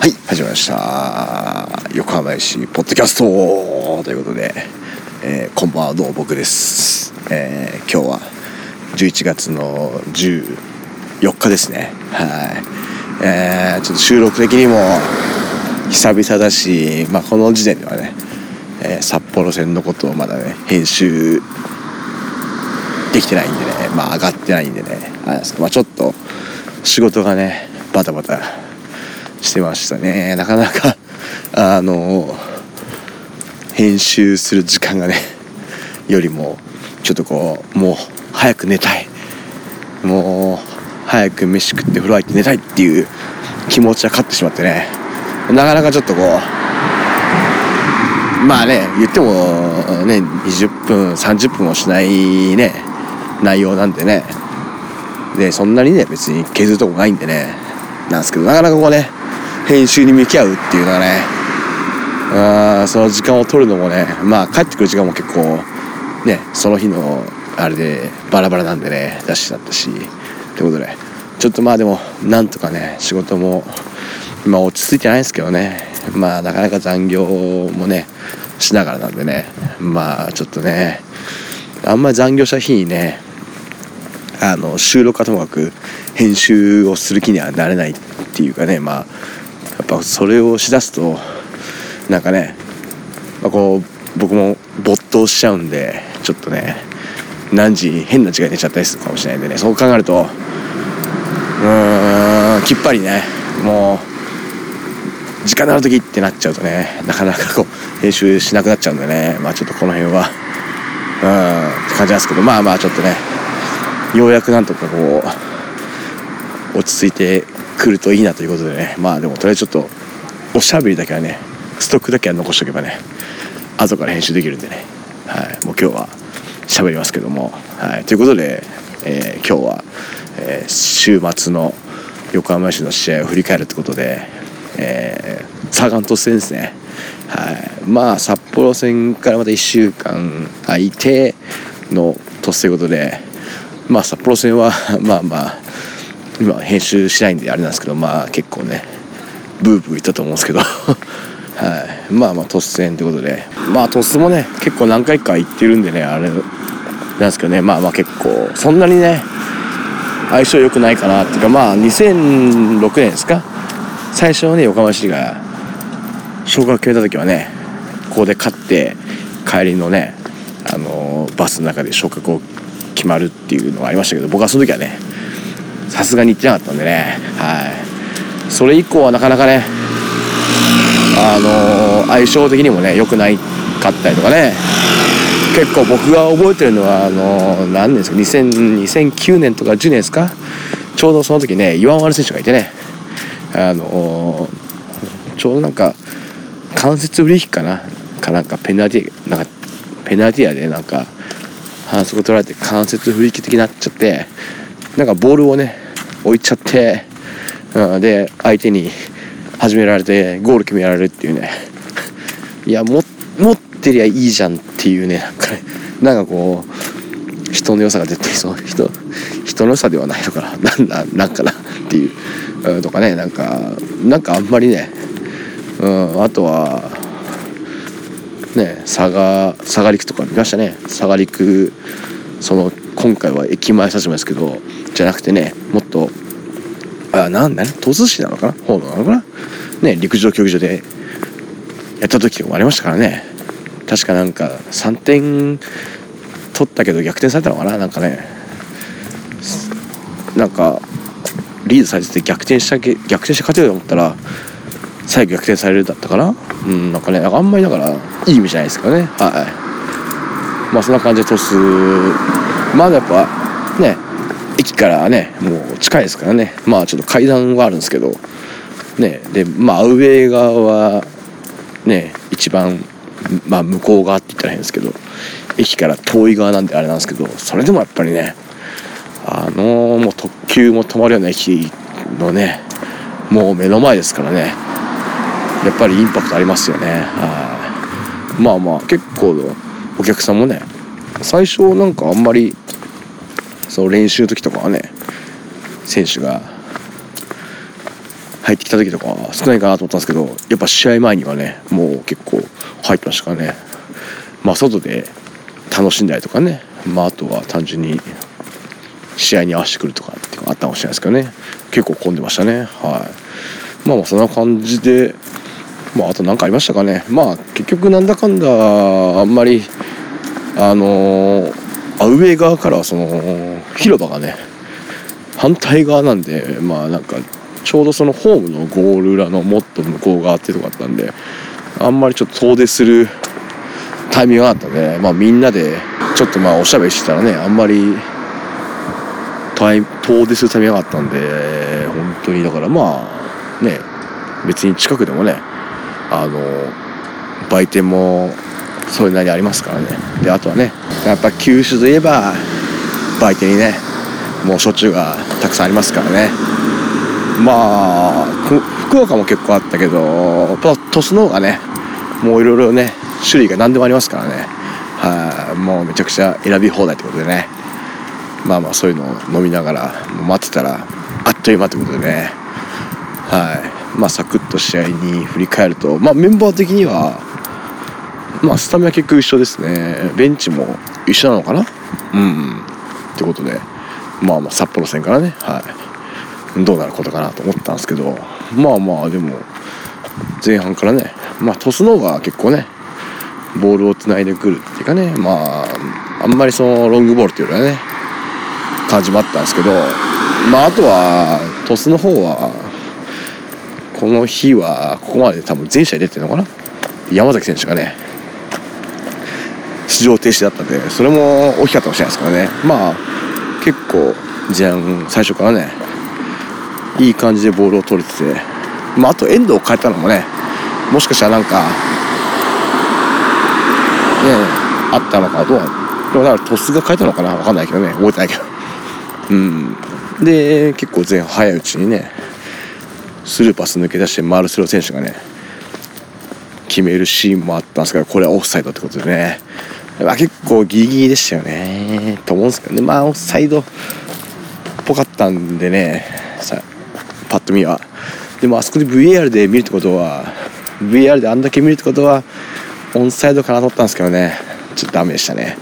はい始まりました。横浜市ポッドキャストということで、えー、こんばんはどうも僕です、えー、今日は11月の14日ですね。はい。えー、ちょっと収録的にも久々だし、まあ、この時点ではね、えー札幌戦のことをまだね編集できてないんでねまあ上がってないんでねあれですけどまあ、ちょっと仕事がねバタバタしてましたね。なかなか あの編集する時間がねよりもちょっとこうもう早く寝たい。もう早く飯食って風呂入って寝たいっていう気持ちが勝ってしまってね。なかなかちょっとこうまあね言ってもね20分30分もしないね内容なんでね。でそんなにね別に削るとこないんでね。なんですけどなかなかこうね編集に向き合うっていうのがねあーその時間を取るのもねまあ帰ってくる時間も結構ねその日のあれでバラバラなんでねダッシュだったしということで。ちょっとまあでもなんとかね仕事もまあ落ち着いてないですけどね。まあなかなか残業もねしながらなんでね。まあちょっとねあんまり残業した日にねあの収録はともかく編集をする気にはなれないっていうかねまあっぱそれをしだすとなんかね、まあ、こう僕も没頭しちゃうんでちょっとね何時変な時間に寝ちゃったりするかもしれないんでねそう考えるとうーんきっぱりねもう時間のある時ってなっちゃうとねなかなかこう編集しなくなっちゃうんでねまあちょっとこの辺はうんって感じなんですけどまあまあちょっとねようやくなんとかこう落ち着いてくるといいなということでね。まあでもとりあえずちょっとおしゃべりだけはねストックだけは残しておけばね後から編集できるんでね、はい、もう今日は喋りますけども、はい、ということで、えー今日は、えー週末の横浜市の試合を振り返るってことで、えー、サガン鳥栖戦ですね、はい、まあ札幌戦からまた1週間空いての鳥栖ということでまあ札幌戦は まあまあ今編集しないんであれなんですけどまあ結構ねブーブー言ったと思うんですけど。はい。まあまあ突然ということで。まあ鳥栖もね結構何回か行ってるんでねあれなんですけどね。まあまあ結構そんなにね相性良くないかなっていうかまあ2006年ですか？最初はね横浜市が昇格決めた時はねここで勝って帰りのねあのバスの中で昇格を決まるっていうのがありましたけど僕はその時はねさすがに行ってなかったんでね。はい。それ以降はなかなかねあの相性的にもね良くないかったりとかね。結構僕が覚えてるのはあの何年ですか？2009年とか10年ですか？ちょうどその時ね岩丸選手がいてね。あのちょうどなんか関節フリーキかな？かなんかペナルティなんかペナルティアでなんか反則取られて関節フリーキ的になっちゃってなんかボールをね置いちゃって、うん、で相手に始められてゴール決められるっていうね。いやも持ってりゃいいじゃんっていうねなんかねなんかこう人の良さが出てきそう人人の良さではないのかな。なんだなんかなっていう、うん、とかねなんかなんかあんまりね、うん、あとはね佐賀佐賀陸とか見ましたね。佐賀陸その今回は駅前させますけどじゃなくてねもっとあなんだね鳥栖市なのかな？方なのかな？ね陸上競技場でやった時もありましたからね。確かなんか3点取ったけど逆転されたのかな？なんかね。なんかリードされてて逆転したけ逆転して勝てると思ったら最後逆転されるだったかな？うんなんかねなんかあんまりだからいい意味じゃないですかね。はいまあそんな感じでトスまだやっぱね駅からねもう近いですからね。まあちょっと階段はあるんですけど。ねでまあアウェー側はね一番まあ向こう側って言ったら変ですけど。駅から遠い側なんであれなんですけど。それでもやっぱりねあのもう特急も止まるような駅のねもう目の前ですからね。やっぱりインパクトありますよね。はい。まあまあ結構お客さんもね最初なんかあんまりその練習の時とかはね選手が入ってきた時とかは少ないかなと思ったんですけどやっぱ試合前にはねもう結構入ってましたからね。まあ外で楽しんだりとかねまああとは単純に試合に合わせてくるとかっていうのがあったかもしれないですけどね。結構混んでましたね。はい。まあまあそんな感じでまああと何かありましたかね。まあ結局なんだかんだあんまりあのアウェー側からその広場がね反対側なんでまあなんかちょうどそのホームのゴール裏のもっと向こう側っていうとこだったんであんまりちょっと遠出するタイミングがあったんで、まあ、みんなでちょっとまあおしゃべりしてたらねあんまり遠出するタイミングがあったんで本当にだからまあね別に近くでもねあの売店もそれなりにありますからね。であとはねやっぱ九州といえば売店にねもうしょっちゅうがたくさんありますからね。まあ福岡も結構あったけど鳥栖の方がねもういろいろね種類が何でもありますからね。はい、もうめちゃくちゃ選び放題ってことでね。まあまあそういうのを飲みながら待ってたらあっという間ってことでね。はい。まあサクッと試合に振り返るとまあメンバー的にはまあスタミナ結局一緒ですね。ベンチも一緒なのかな？うんってことで。まあまあ札幌戦からね。はい。どうなることかなと思ったんですけど。まあまあでも前半からね。まあトスの方が結構ねボールをつないでくるっていうかね。まああんまりそのロングボールっていうよりはね感じもあったんですけど。まああとはトスの方はこの日はここまで多分全試合出てるのかな？山崎選手がね出場停止だったんでそれも大きかったかもしれないですからね。まあ結構前半最初からねいい感じでボールを取れててまああとエンドを変えたのもねもしかしたらなんかねあったのかどうでもだからトスが変えたのかな分かんないけどね。覚えてないけど。うん。で結構前半早いうちにねスルーパス抜け出してマルセロ選手がね決めるシーンもあったんですけどこれはオフサイドってことでね、まあ、結構ギリギリでしたよね。と思うんですけどね。まあオフサイドっぽかったんでね。さパッと見は。でもあそこで VAR で見るってことは VAR であんだけ見るってことはオンサイドかなと思ったんですけどね。ちょっとダメでしたね、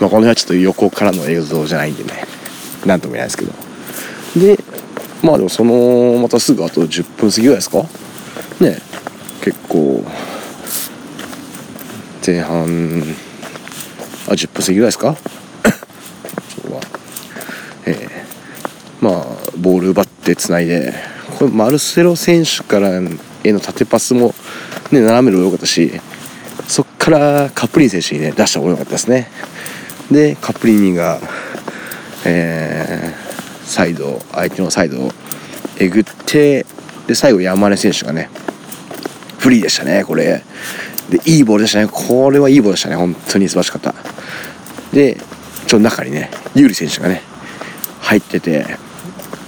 まあ、この辺はちょっと横からの映像じゃないんでね。なんとも言えないですけど。でまあでもそのまたすぐあと10分過ぎぐらいですか？ね。結構前半あ10分過ぎぐらいですか？今日はえー、まあボール奪ってつないで。これマルセロ選手からへの縦パスもね斜めの良かったしそっからカプリン選手にね出した方が良かったですね。でカプリンニがえー、サイド相手のサイドをえぐってで最後山根選手がねフリーでしたねこれ。でいいボールでしたね。これはいいボールでしたね。本当に素晴らしかったでちょっと中にね有利選手がね入ってて、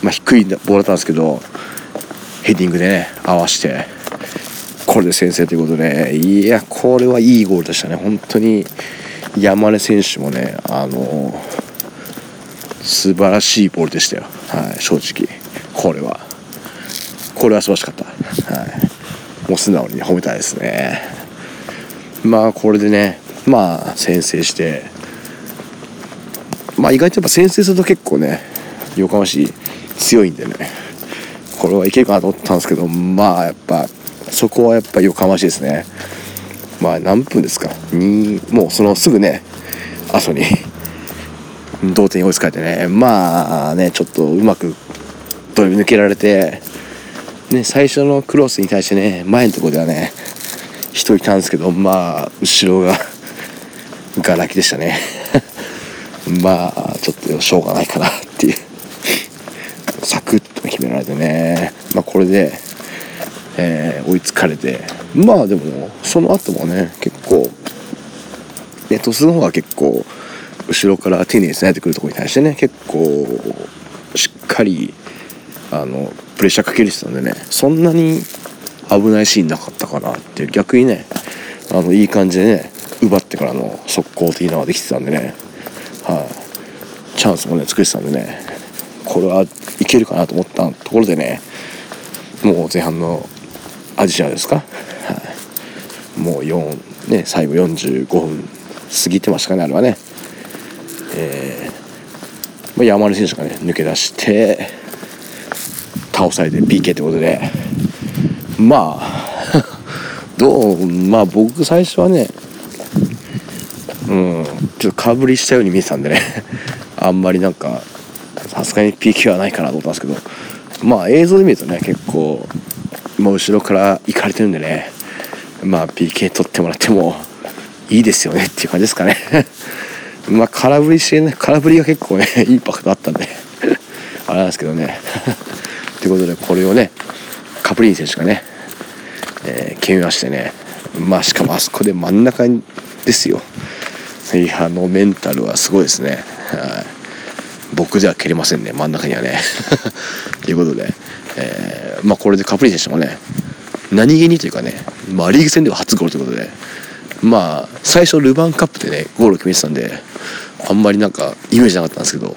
まあ、低いボールだったんですけどヘディングでね合わしてこれで先制ということでいやこれはいいゴールでしたね。本当に山根選手もねあの素晴らしいボールでしたよ、はい、正直。これは。これは素晴らしかった、はい、もう素直に褒めたいですね。まあこれでねまあ先制してまあ意外とやっぱ先制すると結構ね横浜市強いんでねこれはいけるかなと思ったんですけどまあやっぱそこはやっぱ横浜市ですね。まあ何分ですか？2もうそのすぐね後に 同点に追いつかれてねまあねちょっとうまくドリ抜けられてね最初のクロスに対してね前のところではね人いたんですけどまあ後ろががらきでしたね。まあちょっとしょうがないかなっていう。サクッと決められてね。まあこれで、えー、追いつかれて。まあでもその後もね結構ね鳥栖の方は結構後ろから丁寧につないでくるところに対してね結構しっかりあのプレッシャーかける人なんでねそんなに危ないシーンなかったかなっていう。逆にねあのいい感じでね奪ってからの速攻的なのができてたんでね。はい、チャンスもね作ってたんでねこれはいけるかなと思ったところでねもう前半のアジアですか、はい、もう4ね最後45分過ぎてましたかねあれはね。えー、まあ、山根選手がね抜け出して倒されて PK ってことで。まあ どうまあ僕最初はねちょっとかぶりしたように見えてたんでね。あんまりなんかさすがに PK はないかなと思ったんですけど。まあ映像で見るとね結構、まあ、後ろから行かれてるんでね。まあ PK 取ってもらってもいいですよねっていう感じですかね。まあ空振りしてね空振りが結構ね インパクトあったんで。あれなんですけどね。ということでこれをねカプリン選手がね、えー、決めましてね。まあしかもあそこで真ん中ですよ。いやあのメンタルはすごいですね。はい。僕では蹴れませんね。真ん中にはね。と いうことで、えー、まあこれでカプリ選手もね何気にというかね、まあ、リーグ戦では初ゴールということでまあ最初ルヴァンカップでねゴールを決めてたんであんまりなんかイメージなかったんですけど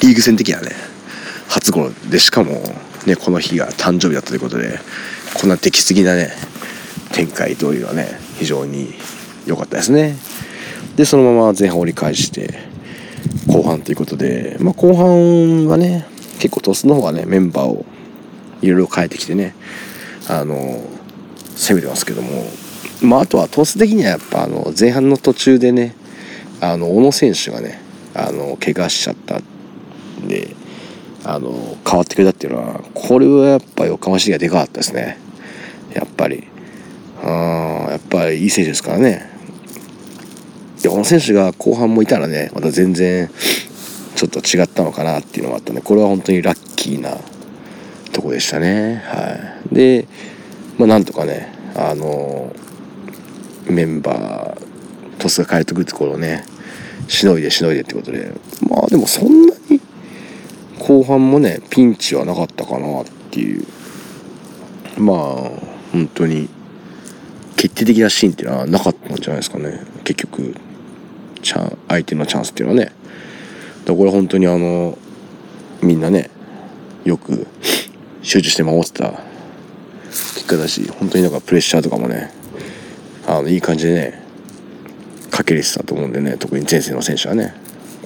リーグ戦的にはね初ゴールでしかもねこの日が誕生日だったということでこんな出来すぎなね展開というのはね非常に良かったですね。でそのまま前半折り返して後半ということで、まあ、後半はね結構トスの方がねメンバーをいろいろ変えてきてねあの攻めてますけどもまあ、あとはトス的にはやっぱあの前半の途中でねあの小野選手がねあの怪我しちゃったんであの変わってくれたっていうのはこれはやっぱ横浜市がでかかったですね。やっぱり。うんやっぱりいい選手ですからね。で小野選手が後半もいたらねまた全然ちょっと違ったのかなっていうのがあったんでこれは本当にラッキーなとこでしたね。はい。でまあなんとかねあのメンバートスが帰ってくるところをねしのいでしのいでってことで。まあでもそんなに後半もねピンチはなかったかなっていう。まあ本当に決定的なシーンっていうのはなかったんじゃないですかね。結局。チャン相手のチャンスっていうのはねだから本当にあのみんなねよく 集中して守ってた結果だし本当になんかプレッシャーとかもねあのいい感じでねかけれてたと思うんでね特に前線の選手はね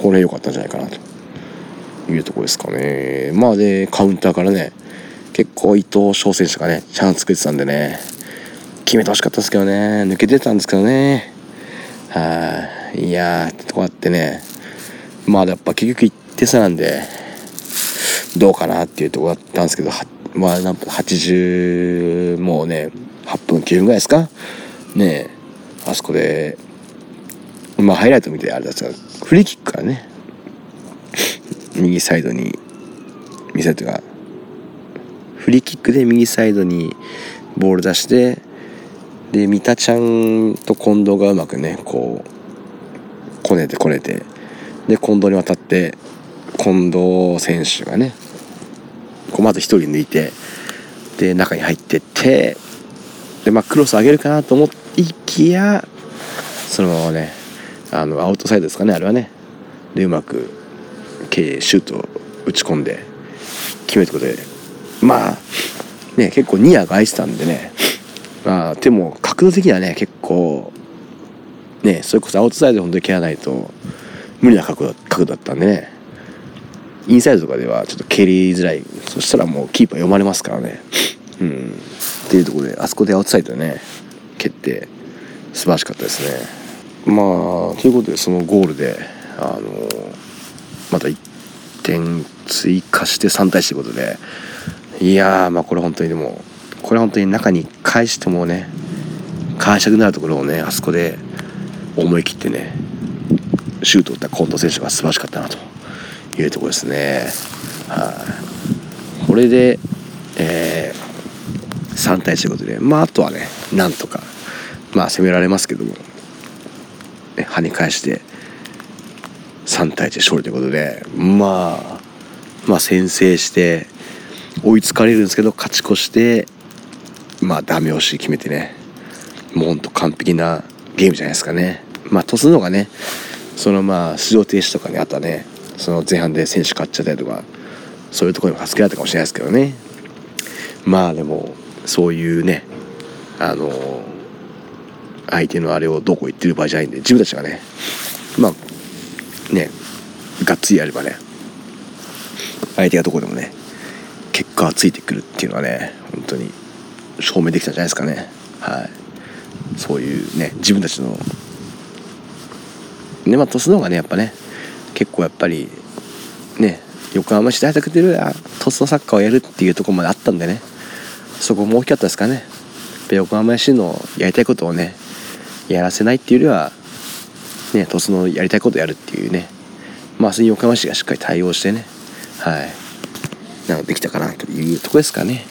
これ良かったんじゃないかなというとこですかね。まあでカウンターからね結構伊藤翔選手がねチャンス作ってたんでね決めてほしかったですけどね抜けてたんですけどね。はい。いやーこうやってね。まあやっぱ結局1点差なんでどうかなっていうとこだったんですけどまあ80もうね8分9分ぐらいですか？ねあそこでまあハイライト見てあれだったフリーキックからね右サイドに右サイドがフリーキックで右サイドにボール出してで三田ちゃんと近藤がうまくねこうこねてこねて。で近藤に渡って近藤選手がねこうまず1人抜いてで中に入ってってでまあクロス上げるかなと思いきやそのままねあのアウトサイドですかねあれはね。でうまくシュートを打ち込んで決めたことで。まあね結構ニアが空いてたんでね。まあでも角度的にはね結構ねそれこそアウトサイドで本当に蹴らないと無理な角度だったんでね。インサイドとかではちょっと蹴りづらい。そしたらもうキーパー読まれますからね。うん。っていうところであそこでアウトサイドでね蹴って素晴らしかったですね。まあということでそのゴールであのまた1点追加して3対1ということで。いやまあこれ本当にでもこれ本当に中に返してもね返したくなるところをねあそこで思い切ってねシュートを打った近藤選手が素晴らしかったなというところですね。はい、これで、えー、3対1ということでまああとはねなんとかまあ攻められますけども、ね、跳ね返して3対1勝利ということでまあまあ先制して追いつかれるんですけど勝ち越してまあダメ押し決めてねもうほんと完璧なゲームじゃないですかねまあとすのがねそのまあ出場停止とかねあとはね。その前半で選手勝っちゃったりとかそういうところにも助けられたかもしれないですけどね。まあでもそういうねあの相手のあれをどこ行ってる場合じゃないんで自分たちがねまあねがっつりやればね相手がどこでもね結果がついてくるっていうのはね本当に証明できたんじゃないですかね。はい。そういうね自分たちのねまあ鳥栖の方がねやっぱね結構やっぱりね横浜市大学で鳥栖のサッカーをやるっていうところまであったんでねそこも大きかったですかね。横浜市のやりたいことをねやらせないっていうよりはね鳥栖のやりたいことをやるっていうねまあそれに横浜市がしっかり対応してねはいなんかできたかなというとこですかね。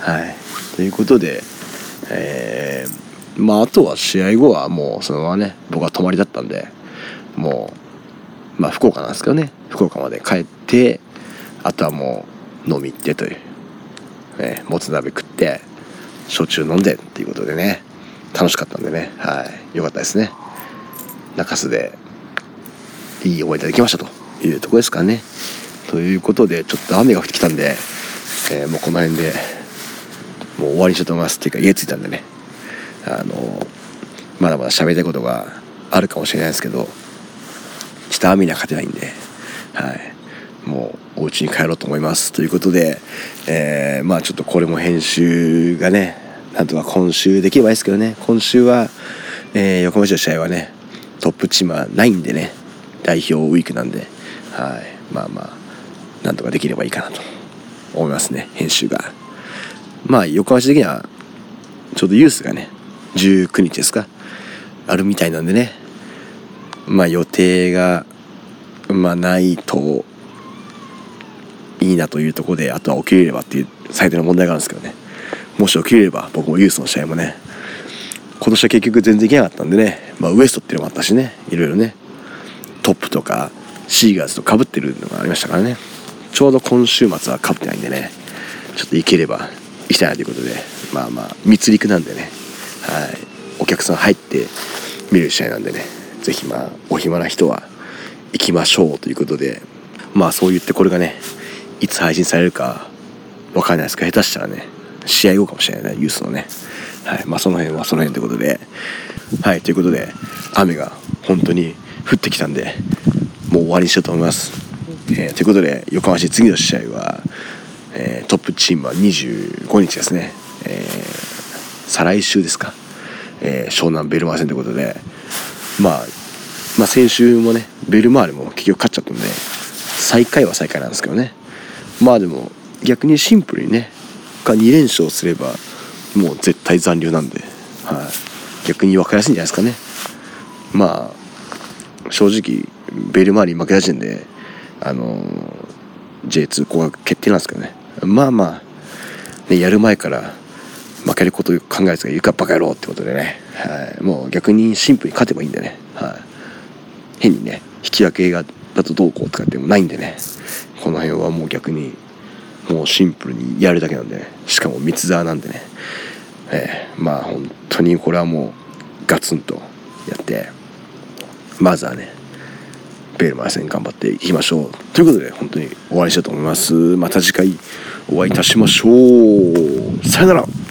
はいということでえー、まああとは試合後はもうそのままね僕は泊まりだったんでもうまあ福岡なんですけどね。福岡まで帰ってあとはもう飲み行ってという、え、もつ鍋食って焼酎飲んでっていうことでね。楽しかったんでね。はい。よかったですね。中洲でいい思い出できましたと。いうとこですかね。ということでちょっと雨が降ってきたんで、えー、もうこの辺でもう終わりにしようと思いますっていうか家着いたんでね。あのまだまだ喋りたいことがあるかもしれないですけどちょっと雨には勝てないんで。はい。もうお家に帰ろうと思います。ということで、えー、まあちょっとこれも編集がねなんとか今週できればいいですけどね。今週は、えー、横浜市の試合はねトップチームはないんでね。代表ウィークなんで。はい。まあまあなんとかできればいいかなと思いますね。編集が。まあ横浜市的にはちょうどユースがね19日ですか？あるみたいなんでね。まあ予定がまあないといいなというところであとは起きれればっていう最大の問題があるんですけどね。もし起きれれば僕もユースの試合もね今年は結局全然いけなかったんでね、まあ、ウエストっていうのもあったしねいろいろね。トップとかシーガーズとかぶってるのがありましたからね。ちょうど今週末はかぶってないんでねちょっと行ければ行きたいなということでまあまあ密陸なんでね。はい。お客さん入って見る試合なんでね。是非まあお暇な人は行きましょうということでまあそう言ってこれがねいつ配信されるか分かんないですか下手したらね試合後かもしれないユースのね。はいまあその辺はその辺ということで。はいということで雨が本当に降ってきたんでもう終わりにしようと思います、えー、ということで横浜市次の試合は、えー、トップチームは25日ですね、えー、再来週ですか、え湘南ベルマー戦ということでまあまあ先週もねベルマーレも結局勝っちゃったんで最下位は最下位なんですけどね。まあでも逆にシンプルにねが2連勝すればもう絶対残留なんで、はい、逆に分かりやすいんじゃないですかね。まあ正直ベルマーリ負けた時点であのー J2 降格決定なんですけどね。まあまあ、ね、やる前からけること考えてたら言うかバカ野郎ってことでね、はい、もう逆にシンプルに勝てばいいんでね、はい、変にね引き分けがだとどうこうとかってもないんでね。この辺はもう逆にもうシンプルにやるだけなんで、ね、しかも三沢なんでね、えー、まあ本当にこれはもうガツンとやってまずはねベルマー戦頑張っていきましょうということで本当に終わりしたいと思います。また次回お会いいたしましょう。さよなら。